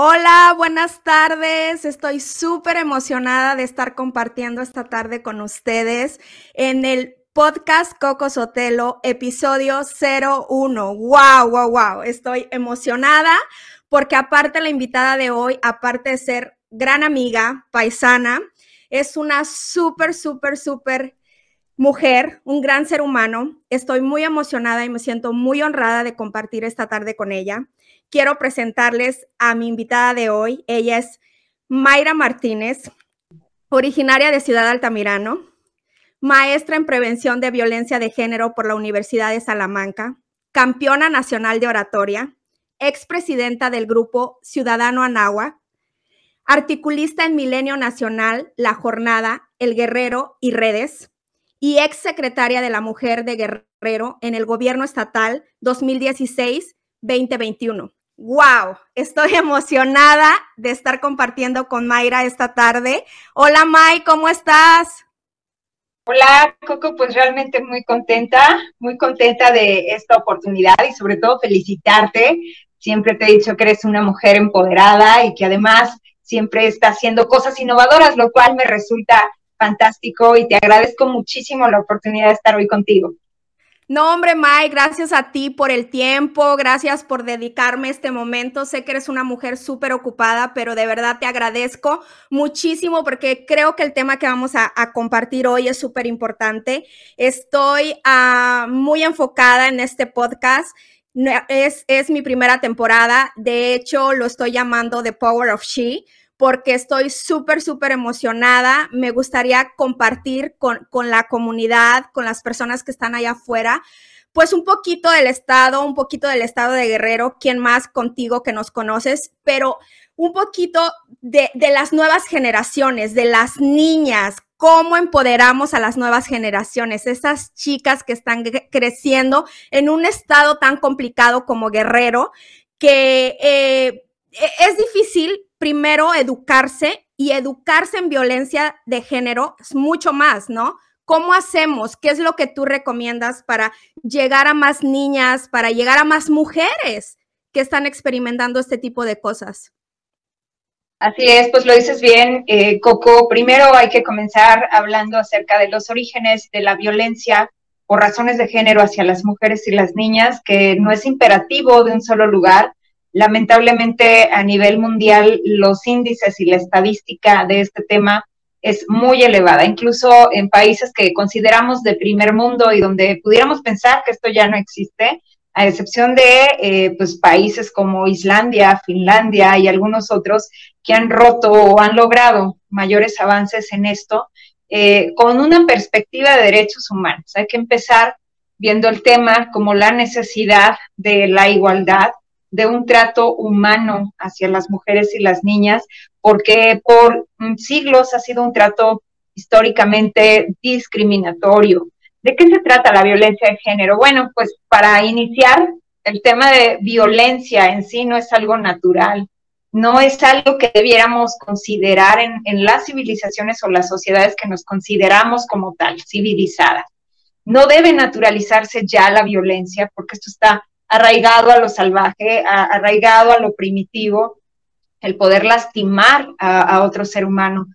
Hola, buenas tardes. Estoy súper emocionada de estar compartiendo esta tarde con ustedes en el podcast Coco Sotelo, episodio 01. ¡Wow, wow, wow! Estoy emocionada porque aparte la invitada de hoy, aparte de ser gran amiga, paisana, es una súper, súper, súper mujer, un gran ser humano. Estoy muy emocionada y me siento muy honrada de compartir esta tarde con ella quiero presentarles a mi invitada de hoy. Ella es Mayra Martínez, originaria de Ciudad Altamirano, maestra en prevención de violencia de género por la Universidad de Salamanca, campeona nacional de oratoria, expresidenta del grupo Ciudadano Anagua, articulista en Milenio Nacional, La Jornada, El Guerrero y Redes, y ex secretaria de la Mujer de Guerrero en el Gobierno Estatal 2016-2021 wow, estoy emocionada de estar compartiendo con Mayra esta tarde. Hola May, ¿cómo estás? Hola Coco, pues realmente muy contenta, muy contenta de esta oportunidad y sobre todo felicitarte. Siempre te he dicho que eres una mujer empoderada y que además siempre está haciendo cosas innovadoras, lo cual me resulta fantástico y te agradezco muchísimo la oportunidad de estar hoy contigo. No, hombre, Mai, gracias a ti por el tiempo, gracias por dedicarme este momento. Sé que eres una mujer súper ocupada, pero de verdad te agradezco muchísimo porque creo que el tema que vamos a, compartir hoy es súper importante. Estoy ah, muy enfocada en este podcast. Es, es mi primera temporada. De hecho, lo estoy llamando The Power of She porque estoy súper, súper emocionada. Me gustaría compartir con, con, la comunidad, con las personas que están allá afuera, pues un poquito del estado, un poquito del estado de Guerrero, quién más contigo que nos conoces, pero un poquito de, de las nuevas generaciones, de las niñas, cómo empoderamos a las nuevas generaciones, esas chicas que están creciendo en un estado tan complicado como Guerrero, que eh, e, es difícil primero educarse y educarse en violencia de género es mucho más, ¿no? ¿Cómo hacemos? ¿Qué es lo que tú recomiendas para llegar a más niñas, para llegar a más mujeres que están experimentando este tipo de cosas? Así es, pues lo dices bien, eh, Coco. Primero hay que comenzar hablando acerca de los orígenes de la violencia por razones de género hacia las mujeres y las niñas, que no es imperativo de un solo lugar, Lamentablemente a nivel mundial los índices y la estadística de este tema es muy elevada, incluso en países que consideramos de primer mundo y donde pudiéramos pensar que esto ya no existe, a excepción de eh, pues, países como Islandia, Finlandia y algunos otros que han roto o han logrado mayores avances en esto, eh, con una perspectiva de derechos humanos. Hay que empezar viendo el tema como la necesidad de la igualdad, de un trato humano hacia las mujeres y las niñas, porque por siglos ha sido un trato históricamente discriminatorio. ¿De qué se trata la violencia de género? Bueno, pues para iniciar, el tema de violencia en sí no es algo natural, no es algo que debiéramos considerar en, en las civilizaciones o las sociedades que nos consideramos como tal, civilizadas. No debe naturalizarse ya la violencia porque esto está arraigado a lo salvaje, arraigado a lo primitivo, el poder lastimar a, otro ser humano.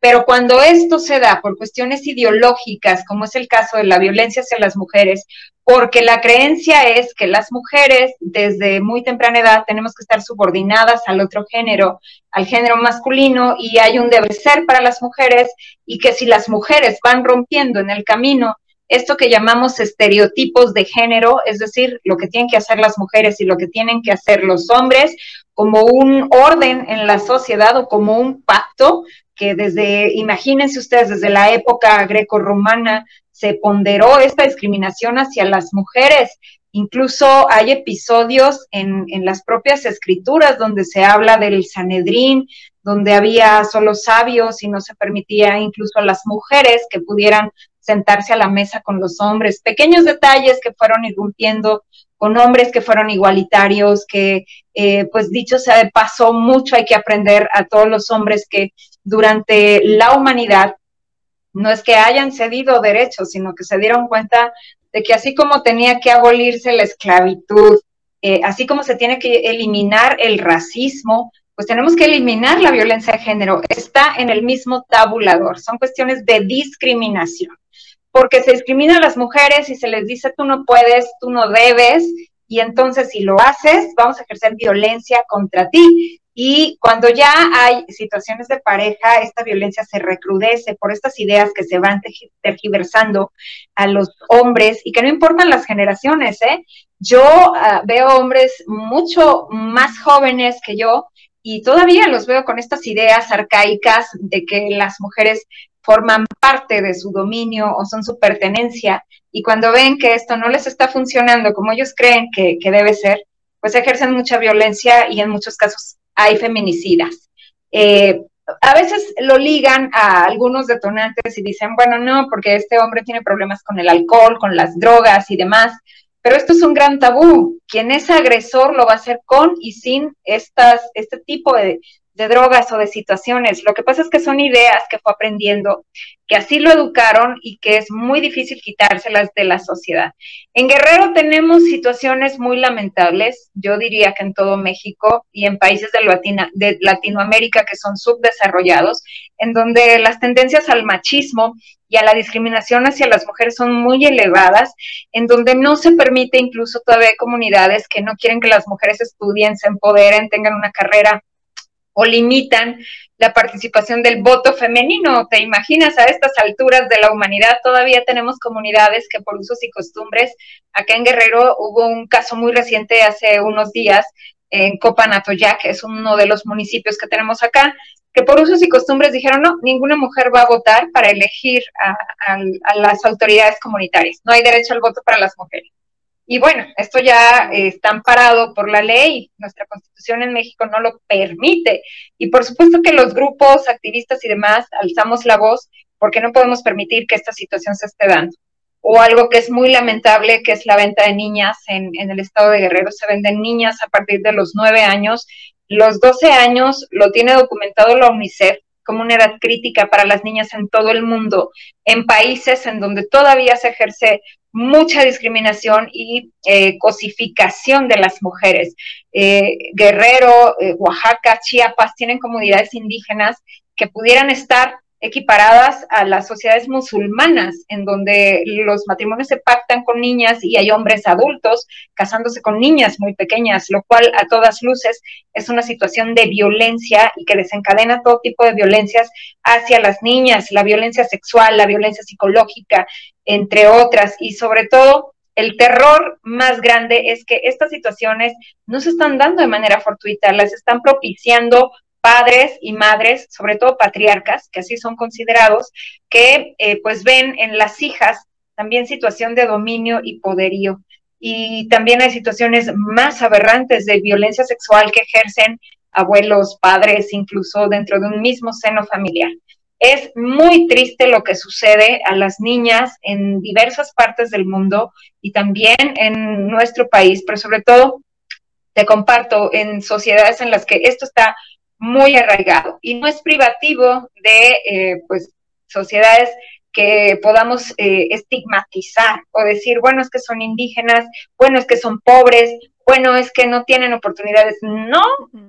Pero cuando esto se da por cuestiones ideológicas, como es el caso de la violencia hacia las mujeres, porque la creencia es que las mujeres desde muy temprana edad tenemos que estar subordinadas al otro género, al género masculino, y hay un deber ser para las mujeres, y que si las mujeres van rompiendo en el camino esto que llamamos estereotipos de género, es decir, lo que tienen que hacer las mujeres y lo que tienen que hacer los hombres, como un orden en la sociedad o como un pacto que desde, imagínense ustedes, desde la época greco-romana se ponderó esta discriminación hacia las mujeres. Incluso hay episodios en, en, las propias escrituras donde se habla del Sanedrín, donde había solo sabios y no se permitía incluso a las mujeres que pudieran sentarse a la mesa con los hombres, pequeños detalles que fueron irrumpiendo con hombres que fueron igualitarios, que eh, pues dicho sea de paso, mucho hay que aprender a todos los hombres que durante la humanidad no es que hayan cedido derechos, sino que se dieron cuenta de que así como tenía que abolirse la esclavitud, eh, así como se tiene que eliminar el racismo, pues tenemos que eliminar la violencia de género. Está en el mismo tabulador, son cuestiones de discriminación, porque se discrimina a las mujeres y se les dice tú no puedes, tú no debes, y entonces si lo haces, vamos a ejercer violencia contra ti. Y cuando ya hay situaciones de pareja, esta violencia se recrudece por estas ideas que se van tergiversando a los hombres y que no importan las generaciones. ¿eh? Yo ah, veo hombres mucho más jóvenes que yo y todavía los veo con estas ideas arcaicas de que las mujeres forman parte de su dominio o son su pertenencia y cuando ven que esto no les está funcionando como ellos creen que, que debe ser, pues ejercen mucha violencia y en muchos casos hay feminicidas. Eh, a veces lo ligan a algunos detonantes y dicen, bueno, no, porque este hombre tiene problemas con el alcohol, con las drogas y demás, pero esto es un gran tabú. Quien es agresor lo va a hacer con y sin estas, este tipo de, de drogas o de situaciones. Lo que pasa es que son ideas que fue aprendiendo, que así lo educaron y que es muy difícil quitárselas de la sociedad. En Guerrero tenemos situaciones muy lamentables, yo diría que en todo México y en países de, de Latinoamérica que son subdesarrollados, en donde las tendencias al machismo y a la discriminación hacia las mujeres son muy elevadas, en donde no se permite incluso todavía comunidades que no quieren que las mujeres estudien, se empoderen, tengan una carrera o limitan la participación del voto femenino. ¿Te imaginas a estas alturas de la humanidad? Todavía tenemos comunidades que por usos y costumbres, acá en Guerrero hubo un caso muy reciente hace unos días en Copanatoyac, es uno de los municipios que tenemos acá, que por usos y costumbres dijeron, no, ninguna mujer va a votar para elegir a, a las autoridades comunitarias. No hay derecho al voto para las mujeres. Y bueno, esto ya está amparado por la ley, nuestra constitución en México no lo permite. Y por supuesto que los grupos, activistas y demás alzamos la voz porque no podemos permitir que esta situación se esté dando. O algo que es muy lamentable, que es la venta de niñas en, el estado de Guerrero. Se venden niñas a partir de los nueve años. Los doce años lo tiene documentado la UNICEF como una edad crítica para las niñas en todo el mundo, en países en donde todavía se ejerce mucha discriminación y eh, cosificación de las mujeres. Eh, Guerrero, eh, Oaxaca, Chiapas tienen comunidades indígenas que pudieran estar equiparadas a las sociedades musulmanas, en donde los matrimonios se pactan con niñas y hay hombres adultos casándose con niñas muy pequeñas, lo cual a todas luces es una situación de violencia y que desencadena todo tipo de violencias hacia las niñas, la violencia sexual, la violencia psicológica, entre otras, y sobre todo el terror más grande es que estas situaciones no se están dando de manera fortuita, las están propiciando padres y madres, sobre todo patriarcas, que así son considerados, que eh, pues ven en las hijas también situación de dominio y poderío. Y también hay situaciones más aberrantes de violencia sexual que ejercen abuelos, padres, incluso dentro de un mismo seno familiar. Es muy triste lo que sucede a las niñas en diversas partes del mundo y también en nuestro país, pero sobre todo, te comparto, en sociedades en las que esto está muy arraigado. Y no es privativo de eh, pues sociedades que podamos eh, estigmatizar o decir, bueno, es que son indígenas, bueno, es que son pobres, bueno, es que no tienen oportunidades. No,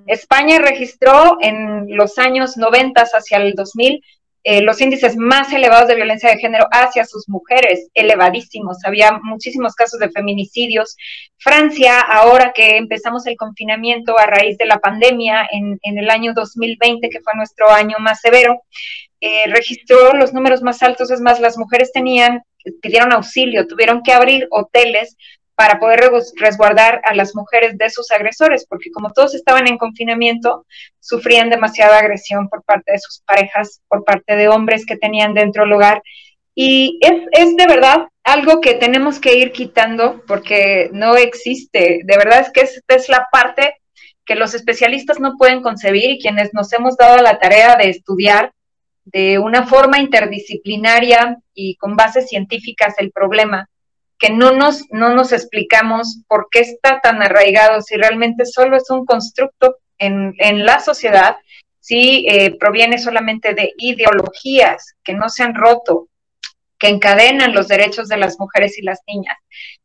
España registró en los años 90 hacia el 2000 eh, los índices más elevados de violencia de género hacia sus mujeres, elevadísimos. Había muchísimos casos de feminicidios. Francia, ahora que empezamos el confinamiento a raíz de la pandemia en, el año 2020, que fue nuestro año más severo, eh, registró los números más altos. Es más, las mujeres tenían, pidieron auxilio, tuvieron que abrir hoteles para poder resguardar a las mujeres de sus agresores, porque como todos estaban en confinamiento, sufrían demasiada agresión por parte de sus parejas, por parte de hombres que tenían dentro del hogar. Y es, es de verdad algo que tenemos que ir quitando porque no existe. De verdad es que esta es la parte que los especialistas no pueden concebir y quienes nos hemos dado la tarea de estudiar de una forma interdisciplinaria y con bases científicas el problema, que no nos, no nos explicamos por qué está tan arraigado, si realmente solo es un constructo en, la sociedad, si eh, proviene solamente de ideologías que no se han roto, que encadenan los derechos de las mujeres y las niñas.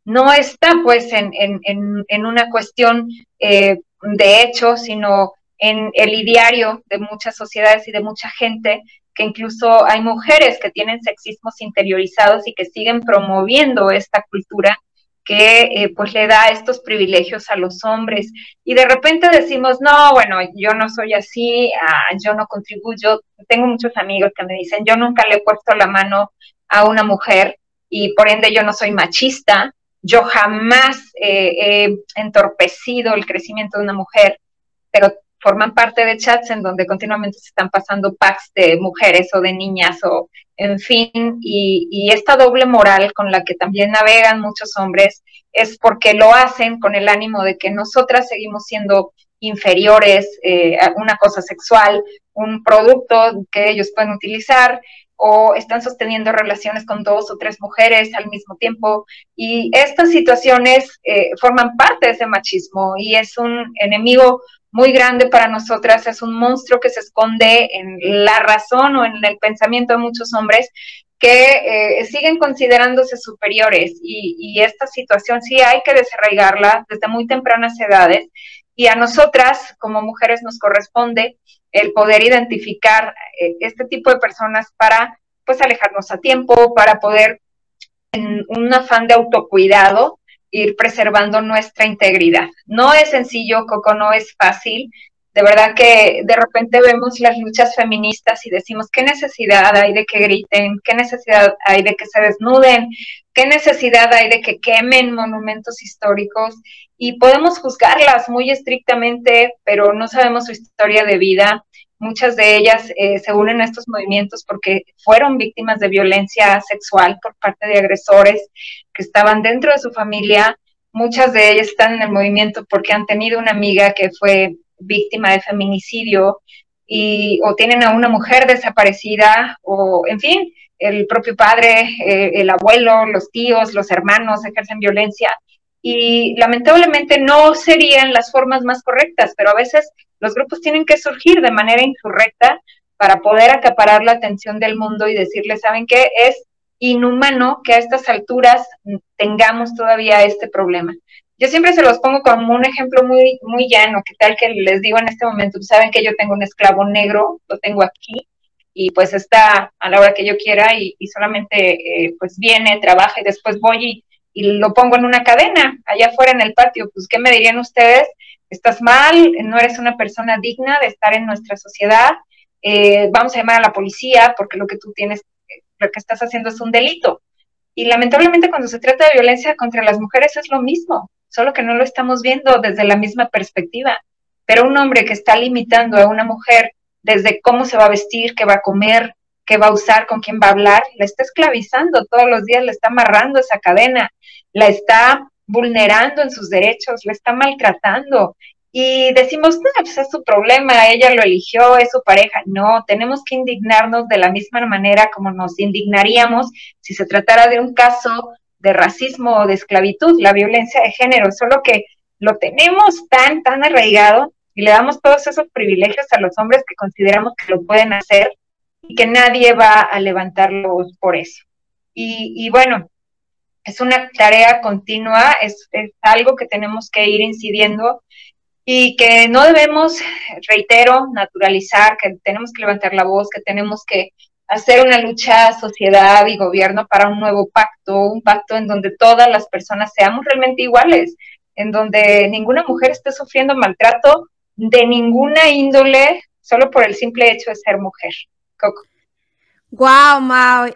No está pues en, una cuestión eh, de hecho, sino en el ideario de muchas sociedades y de mucha gente, que incluso hay mujeres que tienen sexismos interiorizados y que siguen promoviendo esta cultura que eh, pues le da estos privilegios a los hombres. Y de repente decimos, no, bueno, yo no soy así, ah, yo no contribuyo. Tengo muchos amigos que me dicen, yo nunca le he puesto la mano a una mujer y por ende yo no soy machista, yo jamás eh, he entorpecido el crecimiento de una mujer, pero forman parte de chats en donde continuamente se están pasando packs de mujeres o de niñas o en fin, y, esta doble moral con la que también navegan muchos hombres es porque lo hacen con el ánimo de que nosotras seguimos siendo inferiores eh, una cosa sexual, un producto que ellos pueden utilizar o están sosteniendo relaciones con dos o tres mujeres al mismo tiempo. Y estas situaciones eh, forman parte de ese machismo y es un enemigo muy grande para nosotras, es un monstruo que se esconde en la razón o en el pensamiento de muchos hombres que eh, siguen considerándose superiores y, y, esta situación sí hay que desarraigarla desde muy tempranas edades y a nosotras como mujeres nos corresponde el poder identificar eh, este tipo de personas para pues alejarnos a tiempo, para poder en un afán de autocuidado ir preservando nuestra integridad. No es sencillo, Coco, no es fácil. De verdad que de repente vemos las luchas feministas y decimos, ¿qué necesidad hay de que griten? ¿Qué necesidad hay de que se desnuden? ¿Qué necesidad hay de que quemen monumentos históricos? Y podemos juzgarlas muy estrictamente, pero no sabemos su historia de vida. Muchas de ellas eh, se unen a estos movimientos porque fueron víctimas de violencia sexual por parte de agresores que estaban dentro de su familia. Muchas de ellas están en el movimiento porque han tenido una amiga que fue víctima de feminicidio y o tienen a una mujer desaparecida o, en fin, el propio padre, eh, el abuelo, los tíos, los hermanos ejercen violencia y lamentablemente no serían las formas más correctas, pero a veces los grupos tienen que surgir de manera insurrecta para poder acaparar la atención del mundo y decirle, ¿saben qué? Es inhumano que a estas alturas tengamos todavía este problema. Yo siempre se los pongo como un ejemplo muy, muy llano, que tal que les digo en este momento, saben que yo tengo un esclavo negro, lo tengo aquí, y pues está a la hora que yo quiera y, solamente eh, pues viene, trabaja y después voy y, y, lo pongo en una cadena allá afuera en el patio. Pues, ¿qué me dirían ustedes? estás mal, no eres una persona digna de estar en nuestra sociedad, eh, vamos a llamar a la policía porque lo que tú tienes, lo que estás haciendo es un delito. Y lamentablemente cuando se trata de violencia contra las mujeres es lo mismo, solo que no lo estamos viendo desde la misma perspectiva. Pero un hombre que está limitando a una mujer desde cómo se va a vestir, qué va a comer, qué va a usar, con quién va a hablar, la está esclavizando todos los días, le está amarrando esa cadena, la está vulnerando en sus derechos, la está maltratando. Y decimos, no, pues es su problema, ella lo eligió, es su pareja. No, tenemos que indignarnos de la misma manera como nos indignaríamos si se tratara de un caso de racismo o de esclavitud, la violencia de género, solo que lo tenemos tan, tan arraigado y le damos todos esos privilegios a los hombres que consideramos que lo pueden hacer y que nadie va a levantarlos por eso. Y, y bueno, es una tarea continua, es, algo que tenemos que ir incidiendo y que no debemos, reitero, naturalizar, que tenemos que levantar la voz, que tenemos que hacer una lucha sociedad y gobierno para un nuevo pacto, un pacto en donde todas las personas seamos realmente iguales, en donde ninguna mujer esté sufriendo maltrato de ninguna índole solo por el simple hecho de ser mujer. Coco. Wow,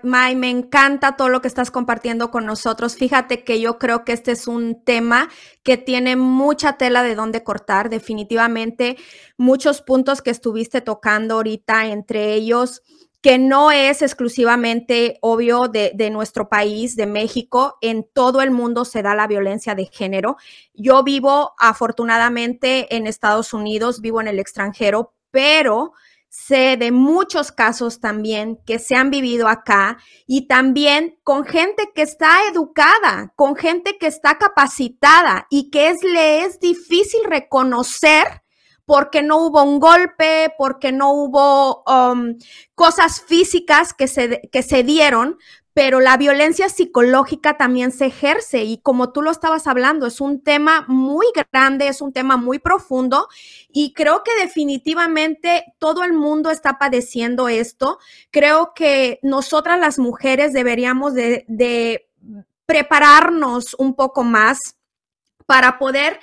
Mai, me encanta todo lo que estás compartiendo con nosotros. Fíjate que yo creo que este es un tema que tiene mucha tela de dónde cortar, definitivamente muchos puntos que estuviste tocando ahorita, entre ellos que no es exclusivamente obvio de, nuestro país, de México, en todo el mundo se da la violencia de género. Yo vivo afortunadamente en Estados Unidos, vivo en el extranjero, pero sé de muchos casos también que se han vivido acá y también con gente que está educada, con gente que está capacitada y que es, le es difícil reconocer porque no hubo un golpe, porque no hubo um, cosas físicas que se, que se dieron, pero la violencia psicológica también se ejerce y como tú lo estabas hablando, es un tema muy grande, es un tema muy profundo y creo que definitivamente todo el mundo está padeciendo esto. Creo que nosotras las mujeres deberíamos de, prepararnos un poco más para poder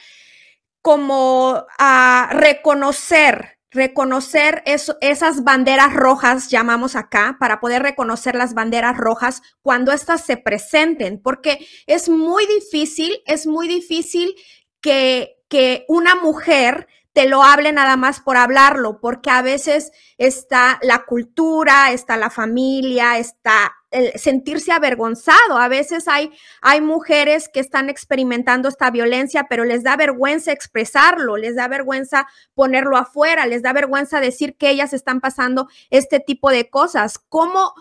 como a reconocer reconocer esas banderas rojas, llamamos acá, para poder reconocer las banderas rojas cuando éstas se presenten, porque es muy difícil, es muy difícil que, que una mujer te lo hable nada más por hablarlo, porque a veces está la cultura, está la familia, está el sentirse avergonzado. A veces hay, hay mujeres que están experimentando esta violencia, pero les da vergüenza expresarlo, les da vergüenza ponerlo afuera, les da vergüenza decir que ellas están pasando este tipo de cosas. ¿Cómo,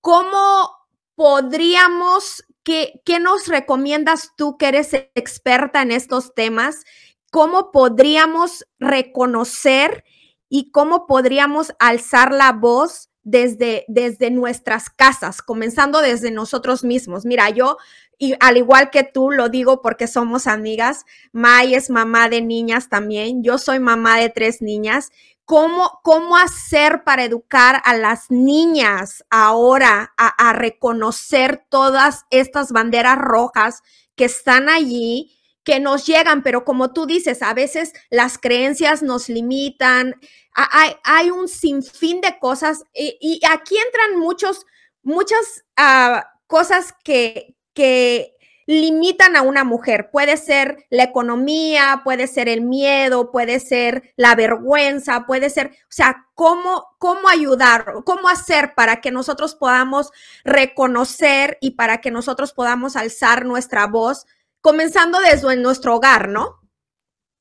cómo podríamos, qué, qué nos recomiendas tú que eres experta en estos temas? ¿Cómo podríamos reconocer y cómo podríamos alzar la voz desde, desde nuestras casas, comenzando desde nosotros mismos. Mira, yo, y al igual que tú, lo digo porque somos amigas, May es mamá de niñas también, yo soy mamá de tres niñas. ¿Cómo, cómo hacer para educar a las niñas ahora a, a reconocer todas estas banderas rojas que están allí que nos llegan, pero como tú dices, a veces las creencias nos limitan, hay, un sinfín de cosas y, aquí entran muchos, muchas uh, cosas que, que limitan a una mujer. Puede ser la economía, puede ser el miedo, puede ser la vergüenza, puede ser, o sea, cómo, cómo ayudar, cómo hacer para que nosotros podamos reconocer y para que nosotros podamos alzar nuestra voz comenzando desde nuestro hogar, ¿no?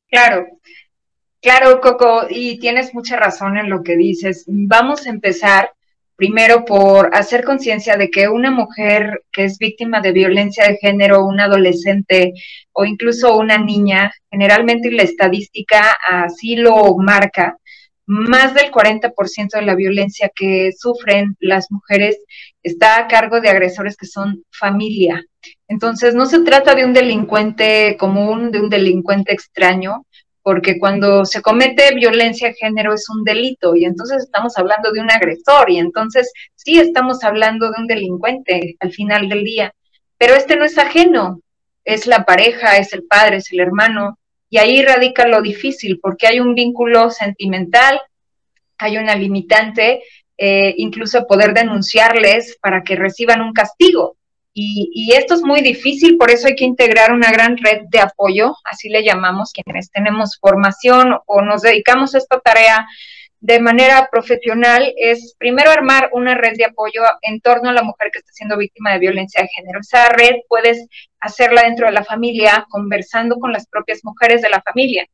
Claro, claro, Coco, y tienes mucha razón en lo que dices. Vamos a empezar primero por hacer conciencia de que una mujer que es víctima de violencia de género, un adolescente o incluso una niña, generalmente la estadística así lo marca, más del 40% de la violencia que sufren las mujeres está a cargo de agresores que son familia. Entonces, no se trata de un delincuente común, de un delincuente extraño, porque cuando se comete violencia de género es un delito y entonces estamos hablando de un agresor y entonces sí estamos hablando de un delincuente al final del día. Pero este no es ajeno, es la pareja, es el padre, es el hermano, y ahí radica lo difícil, porque hay un vínculo sentimental, hay una limitante, eh, incluso poder denunciarles para que reciban un castigo. Y, esto es muy difícil, por eso hay que integrar una gran red de apoyo, así le llamamos quienes tenemos formación o nos dedicamos a esta tarea de manera profesional, es primero armar una red de apoyo en torno a la mujer que está siendo víctima de violencia de género. Esa red puedes hacerla dentro de la familia, conversando con las propias mujeres de la familia,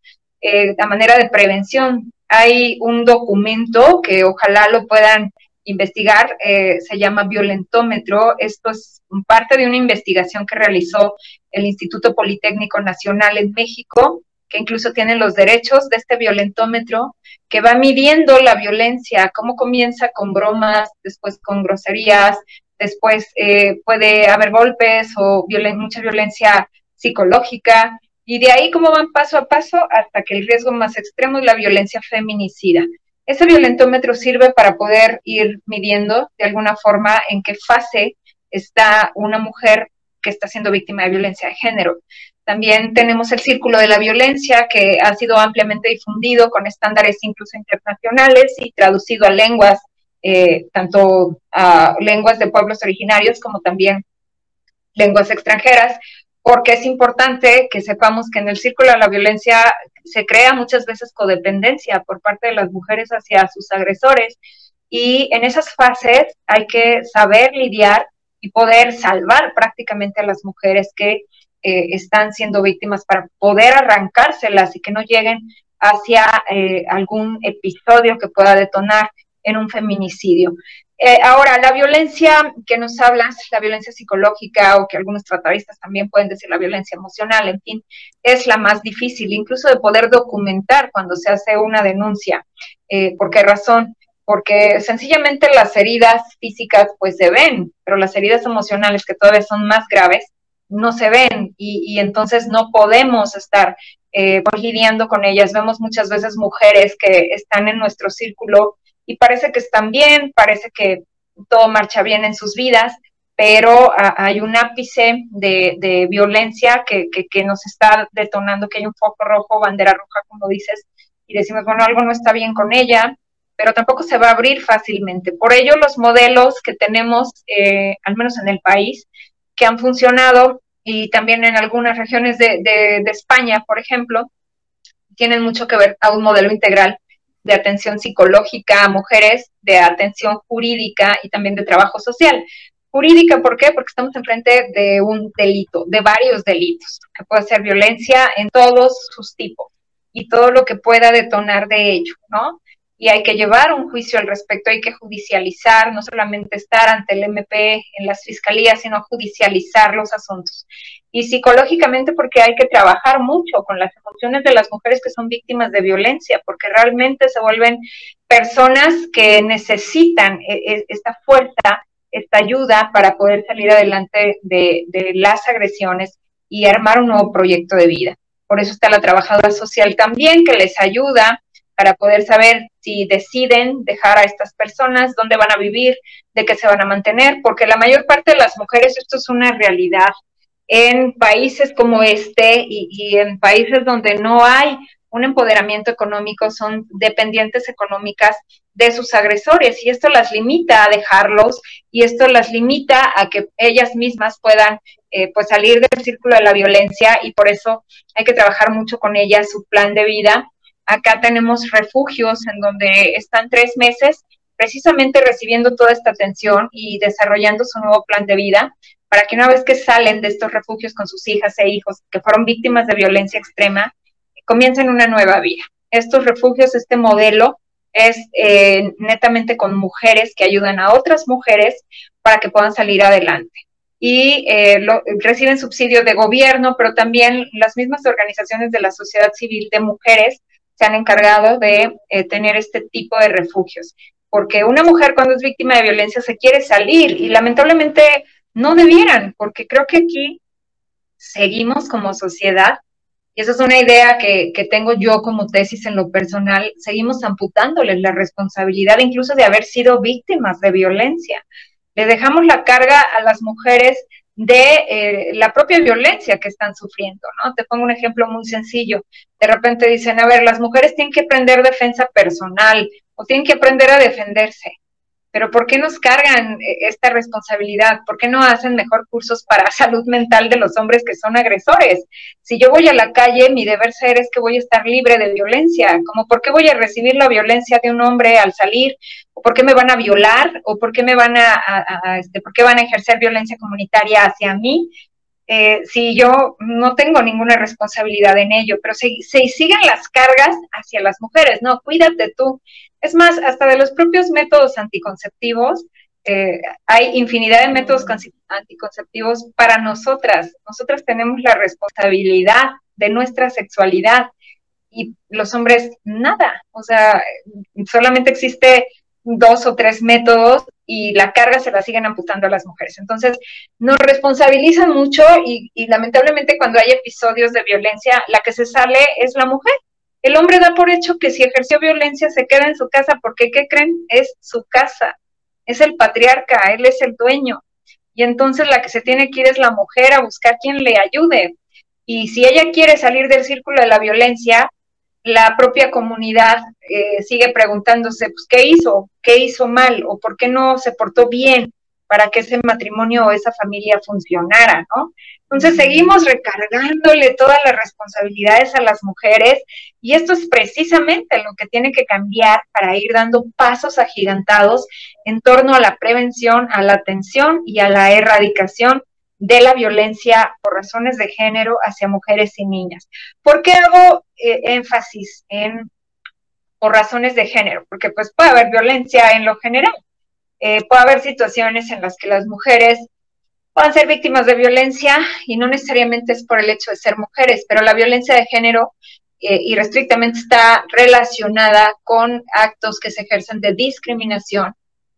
eh, a manera de prevención. Hay un documento que ojalá lo puedan investigar, eh, se llama violentómetro. Esto es parte de una investigación que realizó el Instituto Politécnico Nacional en México, que incluso tiene los derechos de este violentómetro, que va midiendo la violencia, cómo comienza con bromas, después con groserías, después eh, puede haber golpes o mucha violencia psicológica, y de ahí cómo van paso a paso hasta que el riesgo más extremo es la violencia feminicida. Ese violentómetro sirve para poder ir midiendo de alguna forma en qué fase está una mujer que está siendo víctima de violencia de género. También tenemos el círculo de la violencia que ha sido ampliamente difundido con estándares incluso internacionales y traducido a lenguas, eh, tanto a lenguas de pueblos originarios como también lenguas extranjeras, porque es importante que sepamos que en el círculo de la violencia se crea muchas veces codependencia por parte de las mujeres hacia sus agresores y en esas fases hay que saber lidiar y poder salvar prácticamente a las mujeres que eh, están siendo víctimas para poder arrancárselas y que no lleguen hacia eh, algún episodio que pueda detonar en un feminicidio. Eh, ahora, la violencia que nos hablas, la violencia psicológica o que algunos tratadistas también pueden decir la violencia emocional, en fin, es la más difícil, incluso de poder documentar cuando se hace una denuncia. ¿Por qué razón? porque sencillamente las heridas físicas pues se ven, pero las heridas emocionales que todavía son más graves no se ven y, entonces no podemos estar eh, lidiando con ellas. Vemos muchas veces mujeres que están en nuestro círculo y parece que están bien, parece que todo marcha bien en sus vidas, pero hay un ápice de, violencia que, que, nos está detonando, que hay un foco rojo, bandera roja, como dices, y decimos, bueno, algo no está bien con ella, pero tampoco se va a abrir fácilmente. Por ello, los modelos que tenemos, eh, al menos en el país, que han funcionado y también en algunas regiones de, España, por ejemplo, tienen mucho que ver a un modelo integral de atención psicológica a mujeres, de atención jurídica y también de trabajo social. Jurídica, ¿por qué? Porque estamos enfrente de un delito, de varios delitos, que puede ser violencia en todos sus tipos y todo lo que pueda detonar de ello, ¿no? Y hay que llevar un juicio al respecto, hay que judicializar, no solamente estar ante el MP en las fiscalías, sino judicializar los asuntos. Y psicológicamente porque hay que trabajar mucho con las emociones de las mujeres que son víctimas de violencia, porque realmente se vuelven personas que necesitan e, e, esta fuerza, esta ayuda para poder salir adelante de, de las agresiones y armar un nuevo proyecto de vida. Por eso está la trabajadora social también, que les ayuda para poder saber si deciden dejar a estas personas, dónde van a vivir, de qué se van a mantener, porque la mayor parte de las mujeres, esto es una realidad, en países como este y, en países donde no hay un empoderamiento económico, son dependientes económicas de sus agresores y esto las limita a dejarlos y esto las limita a que ellas mismas puedan eh, pues salir del círculo de la violencia y por eso hay que trabajar mucho con ellas su plan de vida Acá tenemos refugios en donde están tres meses precisamente recibiendo toda esta atención y desarrollando su nuevo plan de vida para que una vez que salen de estos refugios con sus hijas e hijos que fueron víctimas de violencia extrema, comiencen una nueva vida. Estos refugios, este modelo es eh, netamente con mujeres que ayudan a otras mujeres para que puedan salir adelante. Y eh, reciben subsidios de gobierno, pero también las mismas organizaciones de la sociedad civil de mujeres se han encargado de eh, tener este tipo de refugios. Porque una mujer cuando es víctima de violencia se quiere salir y lamentablemente no debieran, porque creo que aquí seguimos como sociedad, y esa es una idea que, que tengo yo como tesis en lo personal, seguimos amputándoles la responsabilidad incluso de haber sido víctimas de violencia. Le dejamos la carga a las mujeres de eh, la propia violencia que están sufriendo, ¿no? Te pongo un ejemplo muy sencillo. De repente dicen, a ver, las mujeres tienen que aprender defensa personal o tienen que aprender a defenderse. Pero ¿por qué nos cargan eh, esta responsabilidad? ¿Por qué no hacen mejor cursos para salud mental de los hombres que son agresores? Si yo voy a la calle, mi deber ser es que voy a estar libre de violencia. Como por qué voy a recibir la violencia de un hombre al salir, o por qué me van a violar, o por qué me van a, este, por qué van a ejercer violencia comunitaria hacia mí. Eh, si yo no tengo ninguna responsabilidad en ello, pero se, se siguen las cargas hacia las mujeres, no, cuídate tú, es más, hasta de los propios métodos anticonceptivos, eh, hay infinidad de métodos anticonceptivos para nosotras. Nosotras tenemos la responsabilidad de nuestra sexualidad y los hombres nada. O sea, solamente existe dos o tres métodos y la carga se la siguen amputando a las mujeres. Entonces, nos responsabilizan mucho y, y lamentablemente cuando hay episodios de violencia, la que se sale es la mujer. El hombre da por hecho que si ejerció violencia se queda en su casa porque, ¿qué creen? Es su casa, es el patriarca, él es el dueño. Y entonces la que se tiene que ir es la mujer a buscar quien le ayude. Y si ella quiere salir del círculo de la violencia, la propia comunidad eh, sigue preguntándose, pues, ¿qué hizo? ¿Qué hizo mal? ¿O por qué no se portó bien? Para que ese matrimonio o esa familia funcionara, ¿no? Entonces seguimos recargándole todas las responsabilidades a las mujeres y esto es precisamente lo que tiene que cambiar para ir dando pasos agigantados en torno a la prevención, a la atención y a la erradicación de la violencia por razones de género hacia mujeres y niñas. ¿Por qué hago eh, énfasis en por razones de género? Porque pues puede haber violencia en lo general, eh, puede haber situaciones en las que las mujeres puedan ser víctimas de violencia y no necesariamente es por el hecho de ser mujeres, pero la violencia de género eh, irrestrictamente está relacionada con actos que se ejercen de discriminación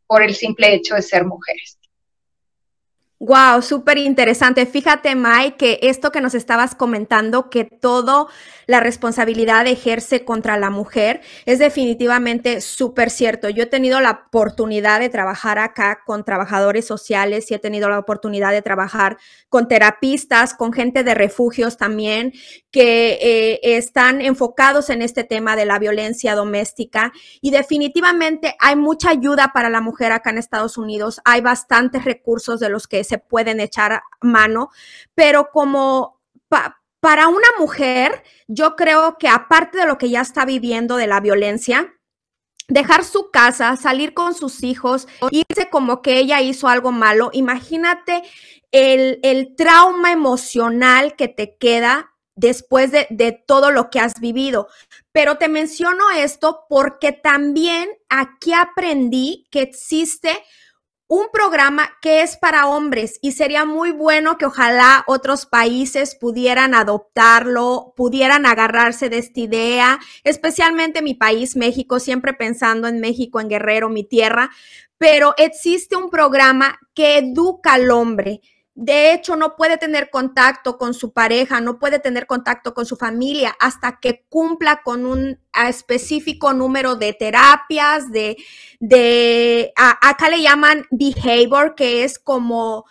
por el simple hecho de ser mujeres. Wow, súper interesante. Fíjate, Mai, que esto que nos estabas comentando, que todo la responsabilidad ejerce contra la mujer, es definitivamente súper cierto. Yo he tenido la oportunidad de trabajar acá con trabajadores sociales y he tenido la oportunidad de trabajar con terapistas, con gente de refugios también, que eh, están enfocados en este tema de la violencia doméstica. Y definitivamente hay mucha ayuda para la mujer acá en Estados Unidos. Hay bastantes recursos de los que se pueden echar mano, pero como para una mujer, yo creo que aparte de lo que ya está viviendo de la violencia, dejar su casa, salir con sus hijos, irse como que ella hizo algo malo, imagínate el, el trauma emocional que te queda después de, de, todo lo que has vivido. Pero te menciono esto porque también aquí aprendí que existe un programa que es para hombres y sería muy bueno que ojalá otros países pudieran adoptarlo, pudieran agarrarse de esta idea, especialmente mi país, México, siempre pensando en México, en Guerrero, mi tierra, pero existe un programa que educa al hombre de hecho, no puede tener contacto con su pareja, no puede tener contacto con su familia hasta que cumpla con un específico número de terapias, de, de acá le llaman behavior, que es como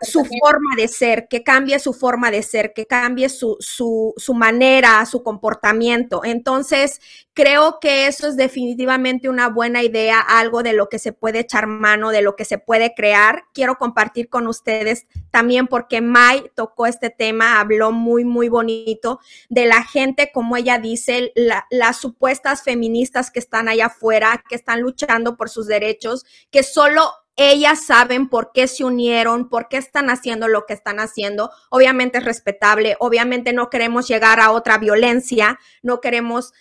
su forma de ser, que cambie su forma de ser, que cambie su, su, su, manera, su comportamiento. Entonces, creo que eso es definitivamente una buena idea, algo de lo que se puede echar mano, de lo que se puede crear. Quiero compartir con ustedes también porque Mai tocó este tema, habló muy, muy bonito de la gente, como ella dice, las supuestas feministas que están allá afuera, que están luchando por sus derechos, que solo ellas saben por qué se unieron, por qué están haciendo lo que están haciendo. Obviamente es respetable, obviamente no queremos llegar a otra violencia, no queremos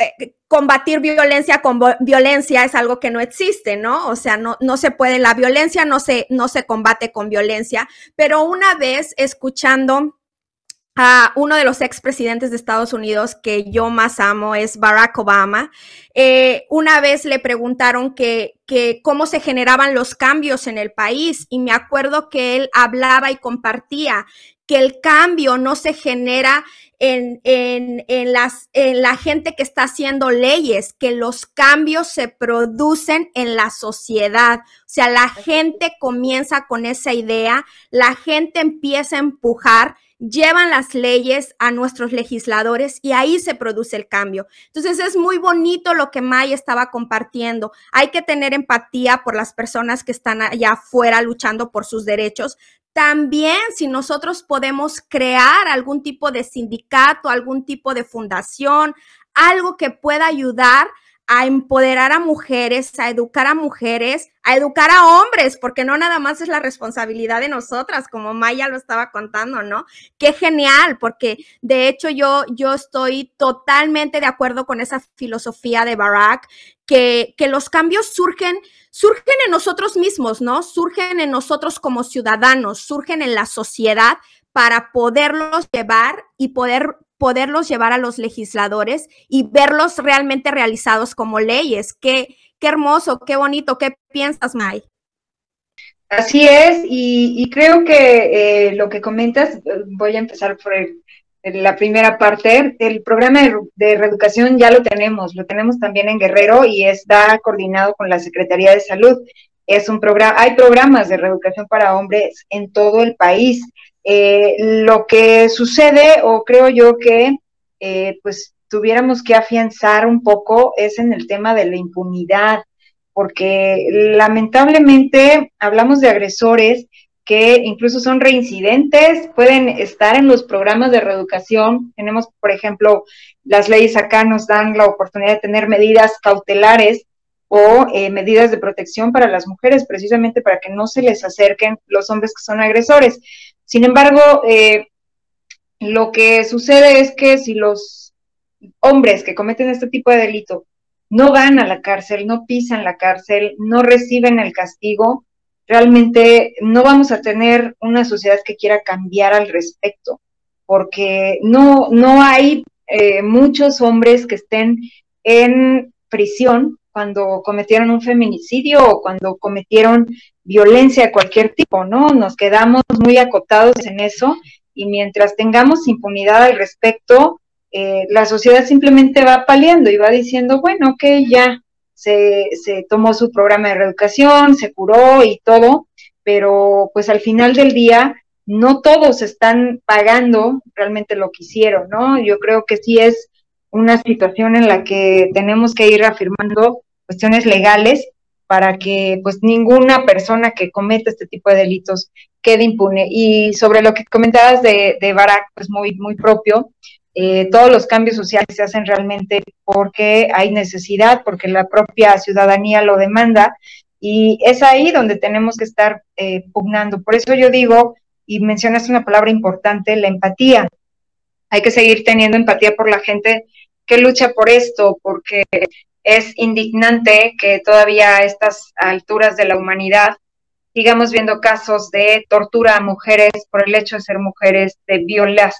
eh, combatir violencia con violencia es algo que no existe, ¿no? O sea, no, no se puede, la violencia no se, no se combate con violencia, pero una vez escuchando a uno de los expresidentes de Estados Unidos que yo más amo es Barack Obama. Eh, una vez le preguntaron que, que, cómo se generaban los cambios en el país y me acuerdo que él hablaba y compartía que el cambio no se genera en, en, en, las, en la gente que está haciendo leyes, que los cambios se producen en la sociedad. O sea, la gente comienza con esa idea, la gente empieza a empujar llevan las leyes a nuestros legisladores y ahí se produce el cambio. Entonces es muy bonito lo que May estaba compartiendo. Hay que tener empatía por las personas que están allá afuera luchando por sus derechos. También si nosotros podemos crear algún tipo de sindicato, algún tipo de fundación, algo que pueda ayudar a empoderar a mujeres, a educar a mujeres, a educar a hombres, porque no nada más es la responsabilidad de nosotras, como Maya lo estaba contando, ¿no? Qué genial, porque de hecho yo, yo estoy totalmente de acuerdo con esa filosofía de Barack, que, que los cambios surgen, surgen en nosotros mismos, ¿no? Surgen en nosotros como ciudadanos, surgen en la sociedad para poderlos llevar y poder poderlos llevar a los legisladores y verlos realmente realizados como leyes. Qué, qué hermoso, qué bonito. ¿Qué piensas, May? Así es, y, creo que eh, lo que comentas, voy a empezar por la primera parte, el programa de, reeducación ya lo tenemos, lo tenemos también en Guerrero y está coordinado con la Secretaría de Salud. Es un programa, hay programas de reeducación para hombres en todo el país. Eh, lo que sucede, o creo yo que, eh, pues tuviéramos que afianzar un poco, es en el tema de la impunidad, porque lamentablemente hablamos de agresores que incluso son reincidentes, pueden estar en los programas de reeducación. Tenemos, por ejemplo, las leyes acá nos dan la oportunidad de tener medidas cautelares o eh, medidas de protección para las mujeres, precisamente para que no se les acerquen los hombres que son agresores. Sin embargo, eh, lo que sucede es que si los hombres que cometen este tipo de delito no van a la cárcel, no pisan la cárcel, no reciben el castigo, realmente no vamos a tener una sociedad que quiera cambiar al respecto, porque no, no hay eh, muchos hombres que estén en prisión cuando cometieron un feminicidio o cuando cometieron violencia de cualquier tipo, ¿no? Nos quedamos muy acotados en eso y mientras tengamos impunidad al respecto, eh, la sociedad simplemente va paliando y va diciendo, bueno, ok, ya se, se tomó su programa de reeducación, se curó y todo, pero pues al final del día no todos están pagando realmente lo que hicieron, ¿no? Yo creo que sí es una situación en la que tenemos que ir afirmando cuestiones legales para que pues ninguna persona que cometa este tipo de delitos quede impune. Y sobre lo que comentabas de, de Barack, pues muy, muy propio, eh, todos los cambios sociales se hacen realmente porque hay necesidad, porque la propia ciudadanía lo demanda y es ahí donde tenemos que estar eh, pugnando. Por eso yo digo, y mencionaste una palabra importante, la empatía. Hay que seguir teniendo empatía por la gente que lucha por esto, porque es indignante que todavía a estas alturas de la humanidad sigamos viendo casos de tortura a mujeres por el hecho de ser mujeres, de,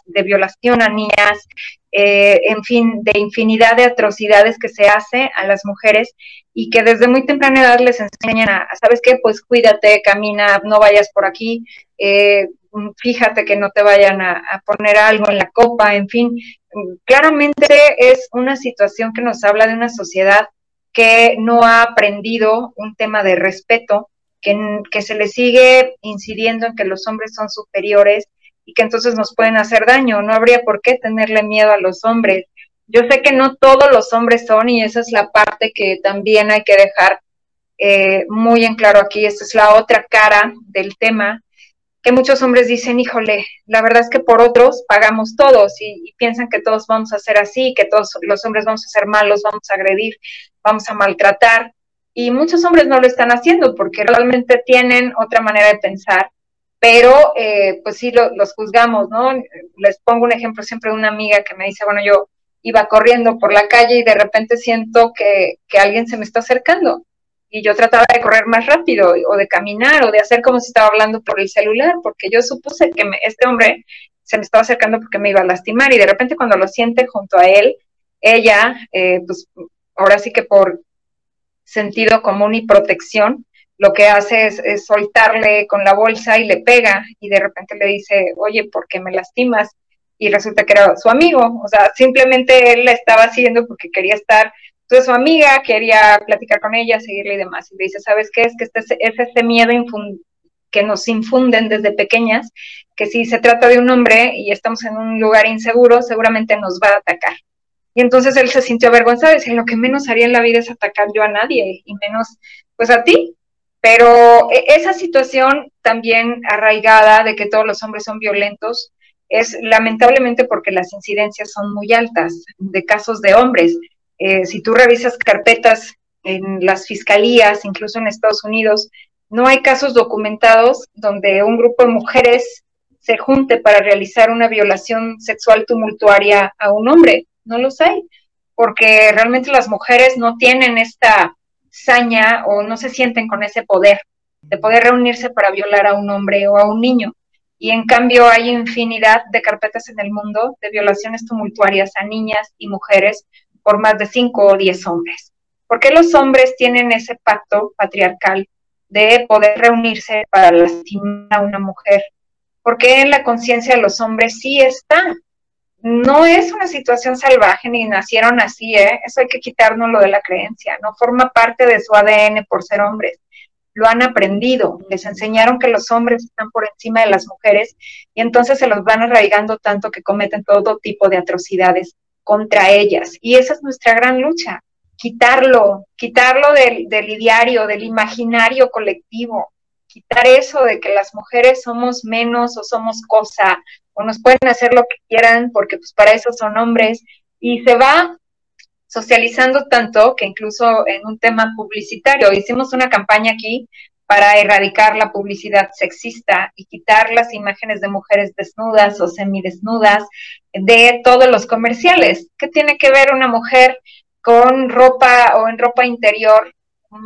de violación a niñas, eh, en fin, de infinidad de atrocidades que se hace a las mujeres y que desde muy temprana edad les enseñan a, ¿sabes qué? Pues cuídate, camina, no vayas por aquí, eh, fíjate que no te vayan a, a poner algo en la copa, en fin. Claramente es una situación que nos habla de una sociedad que no ha aprendido un tema de respeto, que, se le sigue incidiendo en que los hombres son superiores y que entonces nos pueden hacer daño. No habría por qué tenerle miedo a los hombres. Yo sé que no todos los hombres son y esa es la parte que también hay que dejar eh, muy en claro aquí. Esta es la otra cara del tema, que muchos hombres dicen, híjole, la verdad es que por otros pagamos todos y, y piensan que todos vamos a ser así, que todos los hombres vamos a ser malos, vamos a agredir, vamos a maltratar. Y muchos hombres no lo están haciendo porque realmente tienen otra manera de pensar pero eh, pues sí los juzgamos, ¿no? Les pongo un ejemplo siempre de una amiga que me dice, bueno, yo iba corriendo por la calle y de repente siento que, que alguien se me está acercando y yo trataba de correr más rápido o de caminar o de hacer como si estaba hablando por el celular, porque yo supuse que este hombre se me estaba acercando porque me iba a lastimar y de repente cuando lo siente junto a él, ella, eh, pues ahora sí que por sentido común y protección, lo que hace es, soltarle con la bolsa y le pega y de repente le dice, oye, ¿por qué me lastimas? Y resulta que era su amigo, o sea, simplemente él la estaba haciendo porque quería estar, tú su amiga, quería platicar con ella, seguirle y demás. Y le dice, ¿sabes qué? Es que este, es ese miedo que nos infunden desde pequeñas, que si se trata de un hombre y estamos en un lugar inseguro, seguramente nos va a atacar. Y entonces él se sintió avergonzado y dice, lo que menos haría en la vida es atacar yo a nadie, y menos pues a ti, pero e, esa situación también arraigada de que todos los hombres son violentos es lamentablemente porque las incidencias son muy altas de casos de hombres. Eh, si tú revisas carpetas en las fiscalías, incluso en Estados Unidos, no hay casos documentados donde un grupo de mujeres se junte para realizar una violación sexual tumultuaria a un hombre. No los hay, porque realmente las mujeres no tienen esta saña o no se sienten con ese poder de poder reunirse para violar a un hombre o a un niño. Y en cambio hay infinidad de carpetas en el mundo de violaciones tumultuarias a niñas y mujeres por más de cinco o diez hombres. ¿Por qué los hombres tienen ese pacto patriarcal de poder reunirse para lastimar a una mujer? Porque en la conciencia de los hombres sí está no es una situación salvaje ni nacieron así, ¿eh? Eso hay que quitárnoslo de la creencia, no forma parte de su ADN por ser hombres. Lo han aprendido, les enseñaron que los hombres están por encima de las mujeres y entonces se los van arraigando tanto que cometen todo tipo de atrocidades contra ellas. Y esa es nuestra gran lucha, quitarlo, quitarlo del, del ideario, del imaginario colectivo, quitar eso de que las mujeres somos menos o somos cosa o nos pueden hacer lo que quieran porque pues para eso son hombres y se va socializando tanto que incluso en un tema publicitario hicimos una campaña aquí para erradicar la publicidad sexista y quitar las imágenes de mujeres desnudas o semidesnudas de todos los comerciales. ¿Qué tiene que ver una mujer con ropa o en ropa interior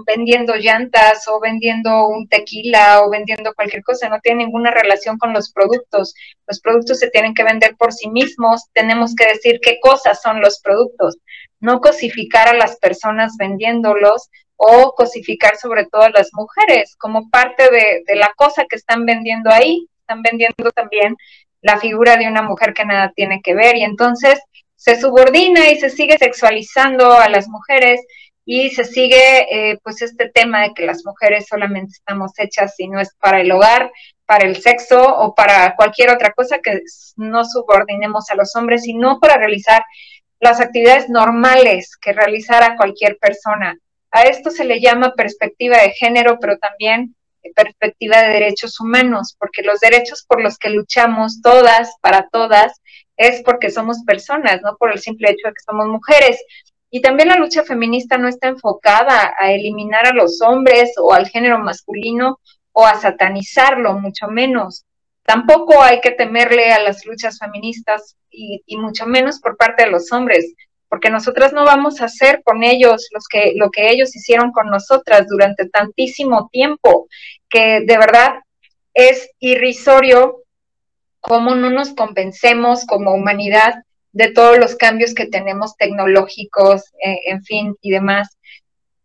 vendiendo llantas o vendiendo un tequila o vendiendo cualquier cosa, no tiene ninguna relación con los productos. Los productos se tienen que vender por sí mismos, tenemos que decir qué cosas son los productos, no cosificar a las personas vendiéndolos o cosificar sobre todo a las mujeres como parte de, de la cosa que están vendiendo ahí, están vendiendo también la figura de una mujer que nada tiene que ver. Y entonces se subordina y se sigue sexualizando a las mujeres y se sigue eh, pues este tema de que las mujeres solamente estamos hechas y no es para el hogar, para el sexo o para cualquier otra cosa que no subordinemos a los hombres, sino para realizar las actividades normales que realizara cualquier persona. A esto se le llama perspectiva de género, pero también perspectiva de derechos humanos, porque los derechos por los que luchamos todas, para todas, es porque somos personas, no por el simple hecho de que somos mujeres. Y también la lucha feminista no está enfocada a eliminar a los hombres o al género masculino o a satanizarlo, mucho menos. Tampoco hay que temerle a las luchas feministas y, mucho menos por parte de los hombres, porque nosotras no vamos a hacer con ellos lo que ellos hicieron con nosotras durante tantísimo tiempo, que de verdad es irrisorio cómo no nos convencemos como humanidad de todos los cambios que tenemos tecnológicos, eh, en fin, y demás.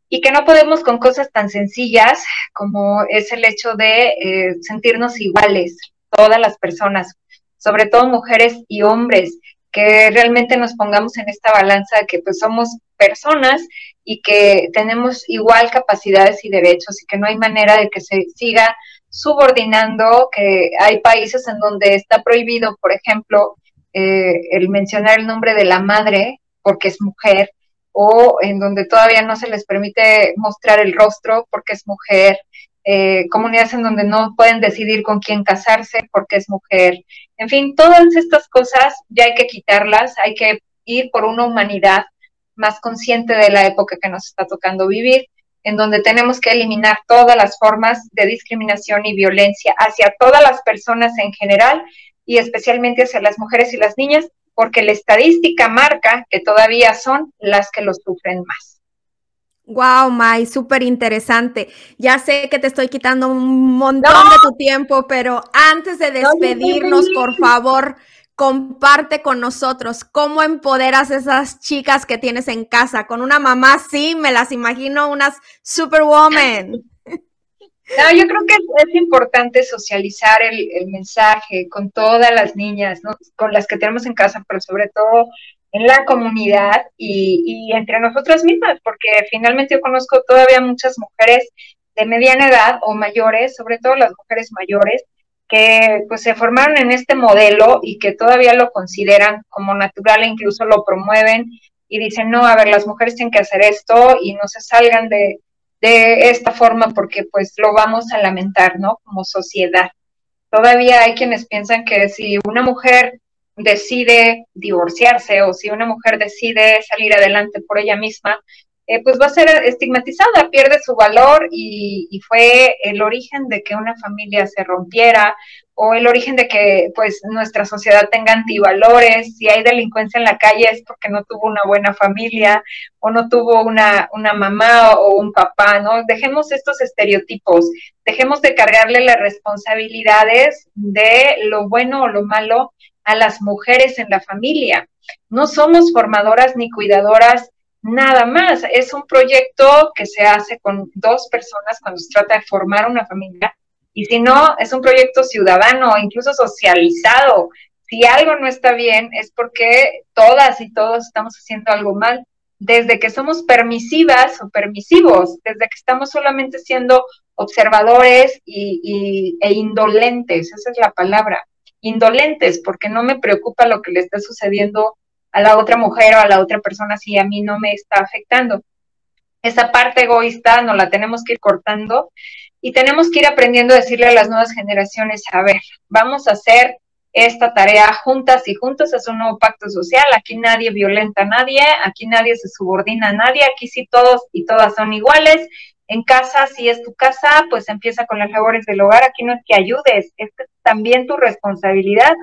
Y que no podemos con cosas tan sencillas como es el hecho de eh, sentirnos iguales, todas las personas, sobre todo mujeres y hombres, que realmente nos pongamos en esta balanza que pues somos personas y que tenemos igual capacidades y derechos y que no hay manera de que se siga subordinando, que hay países en donde está prohibido, por ejemplo, eh, el mencionar el nombre de la madre porque es mujer, o en donde todavía no se les permite mostrar el rostro porque es mujer, eh, comunidades en donde no pueden decidir con quién casarse porque es mujer. En fin, todas estas cosas ya hay que quitarlas, hay que ir por una humanidad más consciente de la época que nos está tocando vivir, en donde tenemos que eliminar todas las formas de discriminación y violencia hacia todas las personas en general y especialmente hacia las mujeres y las niñas, porque la estadística marca que todavía son las que lo sufren más. Wow, Mai, súper interesante. Ya sé que te estoy quitando un montón de tu tiempo, pero antes de despedirnos, por favor, comparte con nosotros cómo empoderas a esas chicas que tienes en casa. Con una mamá, sí, me las imagino unas superwoman. No, yo creo que es, importante socializar el, mensaje con todas las niñas, ¿no? con las que tenemos en casa, pero sobre todo en la comunidad y, y, entre nosotras mismas, porque finalmente yo conozco todavía muchas mujeres de mediana edad o mayores, sobre todo las mujeres mayores, que pues se formaron en este modelo y que todavía lo consideran como natural e incluso lo promueven y dicen, no, a ver, las mujeres tienen que hacer esto y no se salgan de, de esta forma porque pues lo vamos a lamentar, ¿no? Como sociedad. Todavía hay quienes piensan que si una mujer decide divorciarse o si una mujer decide salir adelante por ella misma, eh, pues va a ser estigmatizada, pierde su valor y, y, fue el origen de que una familia se rompiera o el origen de que pues nuestra sociedad tenga antivalores, si hay delincuencia en la calle es porque no tuvo una buena familia o no tuvo una, una mamá o un papá, ¿no? Dejemos estos estereotipos, dejemos de cargarle las responsabilidades de lo bueno o lo malo a las mujeres en la familia. No somos formadoras ni cuidadoras nada más, es un proyecto que se hace con dos personas cuando se trata de formar una familia y si no, es un proyecto ciudadano, incluso socializado. Si algo no está bien, es porque todas y todos estamos haciendo algo mal. Desde que somos permisivas o permisivos, desde que estamos solamente siendo observadores y, e indolentes, esa es la palabra, indolentes, porque no me preocupa lo que le está sucediendo a la otra mujer o a la otra persona si a mí no me está afectando. Esa parte egoísta no la tenemos que ir cortando y tenemos que ir aprendiendo a decirle a las nuevas generaciones, a ver, vamos a hacer esta tarea juntas y juntos, es un nuevo pacto social, aquí nadie violenta a nadie, aquí nadie se subordina a nadie, aquí sí todos y todas son iguales, en casa, si es tu casa, pues empieza con las labores del hogar, aquí no es que ayudes, es también tu responsabilidad,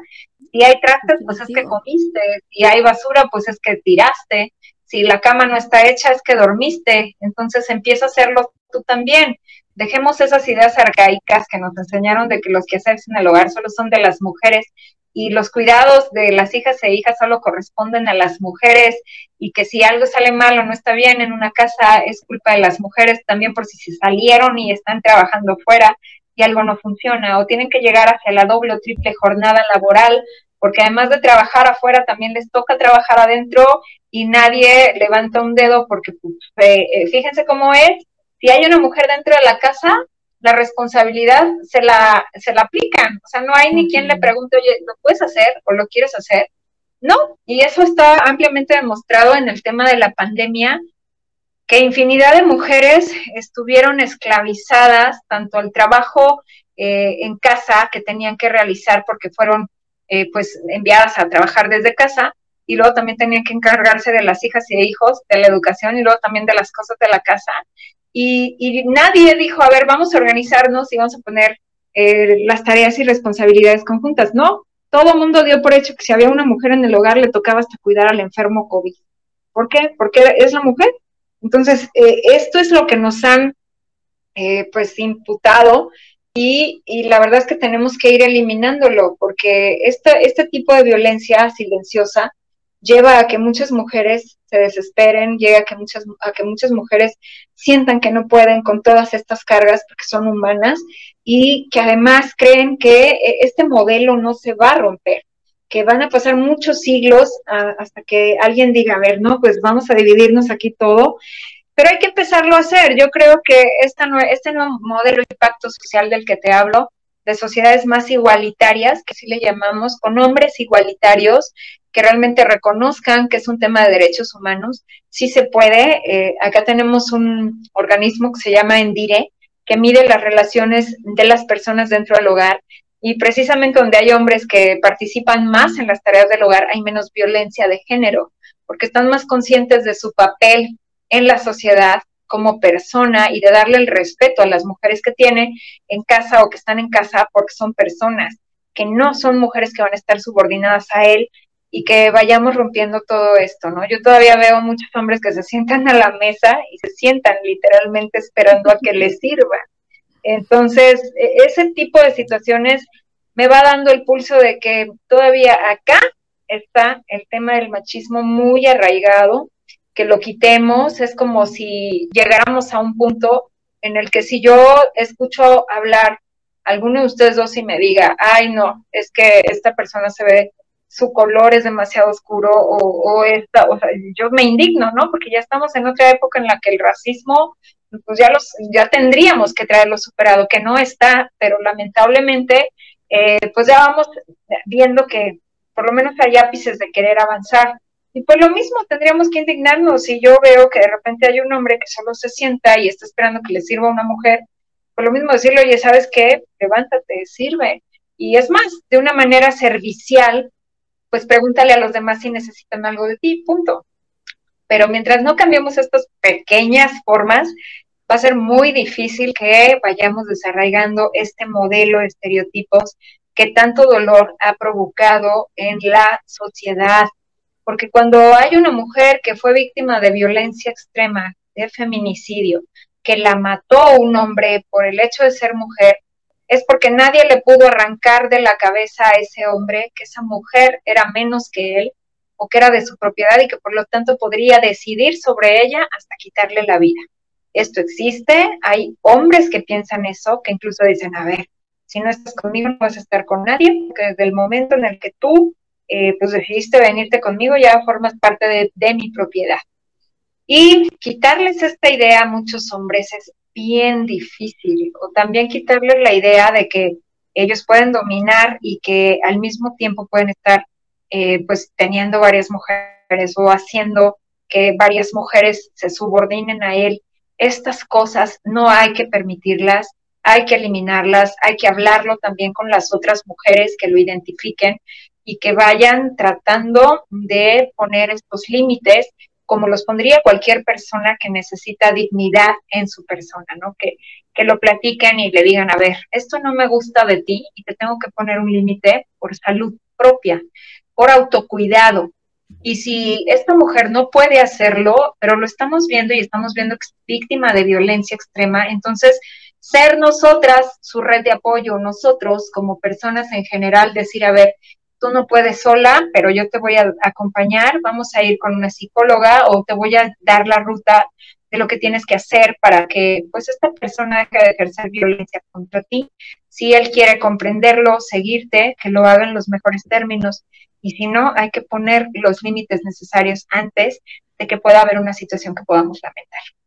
si hay trastes, pues es que comiste, si hay basura, pues es que tiraste, Si la cama no está hecha es que dormiste, entonces empieza a hacerlo tú también. Dejemos esas ideas arcaicas que nos enseñaron de que los quehaceres en el hogar solo son de las mujeres y los cuidados de las hijas e hijas solo corresponden a las mujeres y que si algo sale mal o no está bien en una casa es culpa de las mujeres también por si se salieron y están trabajando fuera y algo no funciona o tienen que llegar hacia la doble o triple jornada laboral porque además de trabajar afuera también les toca trabajar adentro y nadie levanta un dedo porque pues, eh, eh, fíjense cómo es, si hay una mujer dentro de la casa, la responsabilidad se la, se la aplican. O sea, no hay ni quien le pregunte, oye, ¿lo puedes hacer o lo quieres hacer? No, y eso está ampliamente demostrado en el tema de la pandemia, que infinidad de mujeres estuvieron esclavizadas tanto al trabajo eh, en casa que tenían que realizar porque fueron eh, pues enviadas a trabajar desde casa y luego también tenían que encargarse de las hijas y hijos, de la educación y luego también de las cosas de la casa y, nadie dijo, a ver, vamos a organizarnos y vamos a poner eh, las tareas y responsabilidades conjuntas. No, todo el mundo dio por hecho que si había una mujer en el hogar le tocaba hasta cuidar al enfermo COVID. ¿Por qué? Porque es la mujer. Entonces, eh, esto es lo que nos han eh, pues imputado y, y, la verdad es que tenemos que ir eliminándolo porque este, este tipo de violencia silenciosa lleva a que muchas mujeres se desesperen, llega a que muchas, a que muchas mujeres sientan que no pueden con todas estas cargas porque son humanas y que además creen que eh, este modelo no se va a romper, que van a pasar muchos siglos hasta que alguien diga, a ver, no, pues vamos a dividirnos aquí todo, pero hay que empezarlo a hacer. Yo creo que esta, este nuevo modelo de impacto social del que te hablo, de sociedades más igualitarias, que sí le llamamos, con hombres igualitarios, que realmente reconozcan que es un tema de derechos humanos, sí se puede. Eh, acá tenemos un organismo que se llama Endire, que mide las relaciones de las personas dentro del hogar y precisamente donde hay hombres que participan más en las tareas del hogar hay menos violencia de género, porque están más conscientes de su papel en la sociedad como persona y de darle el respeto a las mujeres que tiene en casa o que están en casa porque son personas, que no son mujeres que van a estar subordinadas a él y que vayamos rompiendo todo esto, ¿no? Yo todavía veo muchos hombres que se sientan a la mesa y se sientan literalmente esperando a que les sirva. Entonces, e, ese tipo de situaciones me va dando el pulso de que todavía acá está el tema del machismo muy arraigado, que lo quitemos, es como si llegáramos a un punto en el que si yo escucho hablar alguno de ustedes dos y me diga, ay no, es que esta persona se ve su color es demasiado oscuro o, esta, o sea, yo me indigno, ¿no? Porque ya estamos en otra época en la que el racismo, pues ya los, ya tendríamos que traerlo superado, que no está, pero lamentablemente, eh, pues ya vamos viendo que por lo menos hay ápices de querer avanzar. Y pues lo mismo, tendríamos que indignarnos si yo veo que de repente hay un hombre que solo se sienta y está esperando que le sirva a una mujer, pues lo mismo decirle, oye, ¿sabes qué? Levántate, sirve. Y es más, de una manera servicial, pues pregúntale a los demás si necesitan algo de ti, punto. Pero mientras no cambiemos estas pequeñas formas, va a ser muy difícil que vayamos desarraigando este modelo de estereotipos que tanto dolor ha provocado en la sociedad. Porque cuando hay una mujer que fue víctima de violencia extrema, de feminicidio, que la mató un hombre por el hecho de ser mujer, es porque nadie le pudo arrancar de la cabeza a ese hombre que esa mujer era menos que él o que era de su propiedad y que por lo tanto podría decidir sobre ella hasta quitarle la vida. Esto existe, hay hombres que piensan eso, que incluso dicen, a ver, si no estás conmigo no vas a estar con nadie, porque desde el momento en el que tú eh, pues decidiste venirte conmigo ya formas parte de, de mi propiedad. Y quitarles esta idea a muchos hombres es bien difícil. O también quitarles la idea de que ellos pueden dominar y que al mismo tiempo pueden estar eh, pues teniendo varias mujeres o haciendo que varias mujeres se subordinen a él. Estas cosas no hay que permitirlas, hay que eliminarlas, hay que hablarlo también con las otras mujeres que lo identifiquen y que vayan tratando de poner estos límites como los pondría cualquier persona que necesita dignidad en su persona, ¿no? Que, que lo platiquen y le digan, a ver, esto no me gusta de ti y te tengo que poner un límite por salud propia, por autocuidado. Y si esta mujer no puede hacerlo, pero lo estamos viendo y estamos viendo víctima de violencia extrema, entonces ser nosotras su red de apoyo, nosotros como personas en general, decir, a ver, tú no puedes sola, pero yo te voy a acompañar, vamos a ir con una psicóloga o te voy a dar la ruta de lo que tienes que hacer para que pues esta persona deje de ejercer violencia contra ti. Si él quiere comprenderlo, seguirte, que lo haga en los mejores términos y si no, hay que poner los límites necesarios antes de que pueda haber una situación que podamos lamentar.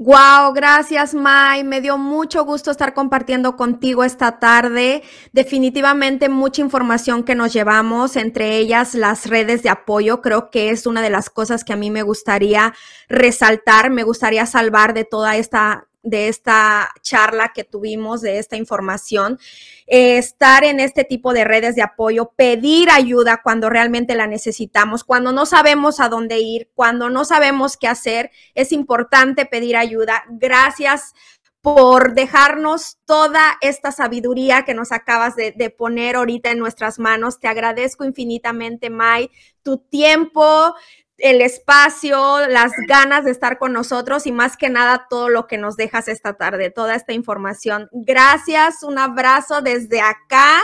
Wow, gracias Mai. Me dio mucho gusto estar compartiendo contigo esta tarde. Definitivamente mucha información que nos llevamos, entre ellas las redes de apoyo. Creo que es una de las cosas que a mí me gustaría resaltar, me gustaría salvar de toda esta de esta charla que tuvimos, de esta información, eh, estar en este tipo de redes de apoyo, pedir ayuda cuando realmente la necesitamos, cuando no sabemos a dónde ir, cuando no sabemos qué hacer, es importante pedir ayuda. Gracias por dejarnos toda esta sabiduría que nos acabas de, de, poner ahorita en nuestras manos. Te agradezco infinitamente, Mai, tu tiempo, el espacio, las ganas de estar con nosotros y más que nada todo lo que nos dejas esta tarde, toda esta información. Gracias, un abrazo desde acá.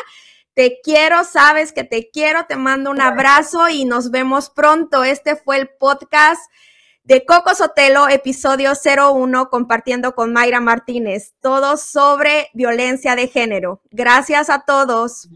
Te quiero, sabes que te quiero, te mando un abrazo y nos vemos pronto. Este fue el podcast de Coco Sotelo, episodio 01, compartiendo con Mayra Martínez, todo sobre violencia de género. Gracias a todos.